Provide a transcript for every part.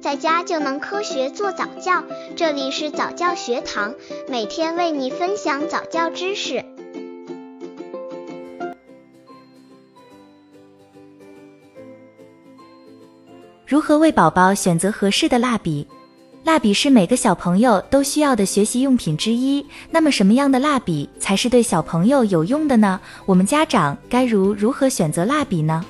在家就能科学做早教。这里是早教学堂，每天为你分享早教知识。如何为宝宝选择合适的蜡笔？蜡笔是每个小朋友都需要的学习用品之一。那么，什么样的蜡笔才是对小朋友有用的呢？我们家长该如如何选择蜡笔呢？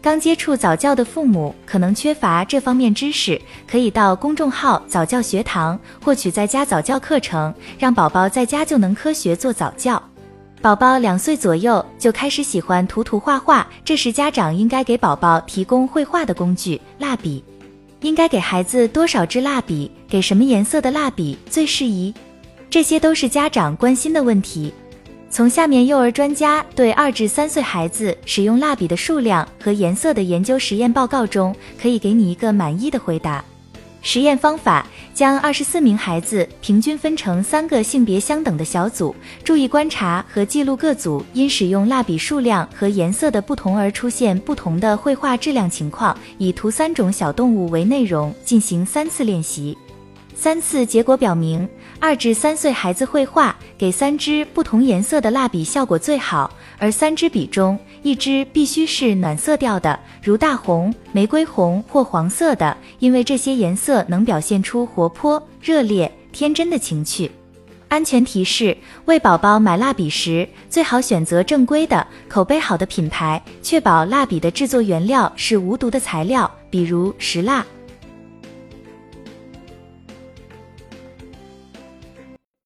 刚接触早教的父母可能缺乏这方面知识，可以到公众号早教学堂获取在家早教课程，让宝宝在家就能科学做早教。宝宝两岁左右就开始喜欢涂涂画画，这时家长应该给宝宝提供绘画的工具——蜡笔。应该给孩子多少支蜡笔？给什么颜色的蜡笔最适宜？这些都是家长关心的问题。从下面幼儿专家对二至三岁孩子使用蜡笔的数量和颜色的研究实验报告中，可以给你一个满意的回答。实验方法：将二十四名孩子平均分成三个性别相等的小组，注意观察和记录各组因使用蜡笔数量和颜色的不同而出现不同的绘画质量情况，以图三种小动物为内容进行三次练习。三次结果表明，二至三岁孩子绘画给三支不同颜色的蜡笔效果最好，而三支笔中一支必须是暖色调的，如大红、玫瑰红或黄色的，因为这些颜色能表现出活泼、热烈、天真的情趣。安全提示：为宝宝买蜡笔时，最好选择正规的、口碑好的品牌，确保蜡笔的制作原料是无毒的材料，比如石蜡。